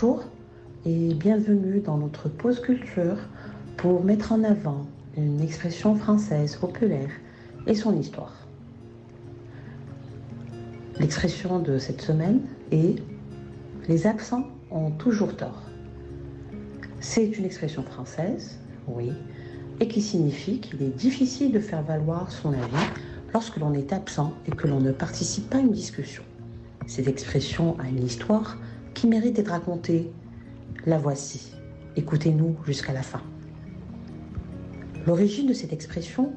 Bonjour et bienvenue dans notre pause culture pour mettre en avant une expression française populaire et son histoire. L'expression de cette semaine est Les absents ont toujours tort. C'est une expression française, oui, et qui signifie qu'il est difficile de faire valoir son avis lorsque l'on est absent et que l'on ne participe pas à une discussion. Cette expression a une histoire qui mérite d'être racontée. La voici. Écoutez-nous jusqu'à la fin. L'origine de cette expression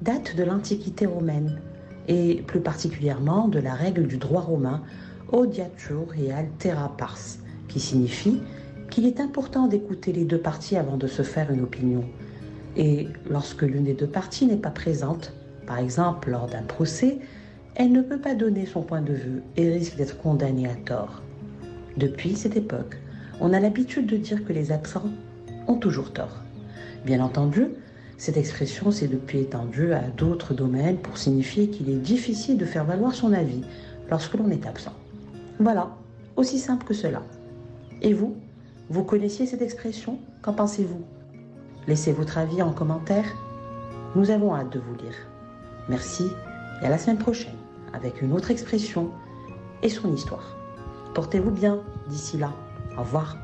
date de l'Antiquité romaine et plus particulièrement de la règle du droit romain odiatur et altera pars, qui signifie qu'il est important d'écouter les deux parties avant de se faire une opinion. Et lorsque l'une des deux parties n'est pas présente, par exemple lors d'un procès, elle ne peut pas donner son point de vue et risque d'être condamnée à tort. Depuis cette époque, on a l'habitude de dire que les absents ont toujours tort. Bien entendu, cette expression s'est depuis étendue à d'autres domaines pour signifier qu'il est difficile de faire valoir son avis lorsque l'on est absent. Voilà, aussi simple que cela. Et vous, vous connaissiez cette expression? Qu'en pensez-vous? Laissez votre avis en commentaire. Nous avons hâte de vous lire. Merci et à la semaine prochaine avec une autre expression et son histoire. Portez-vous bien d'ici là. Au revoir.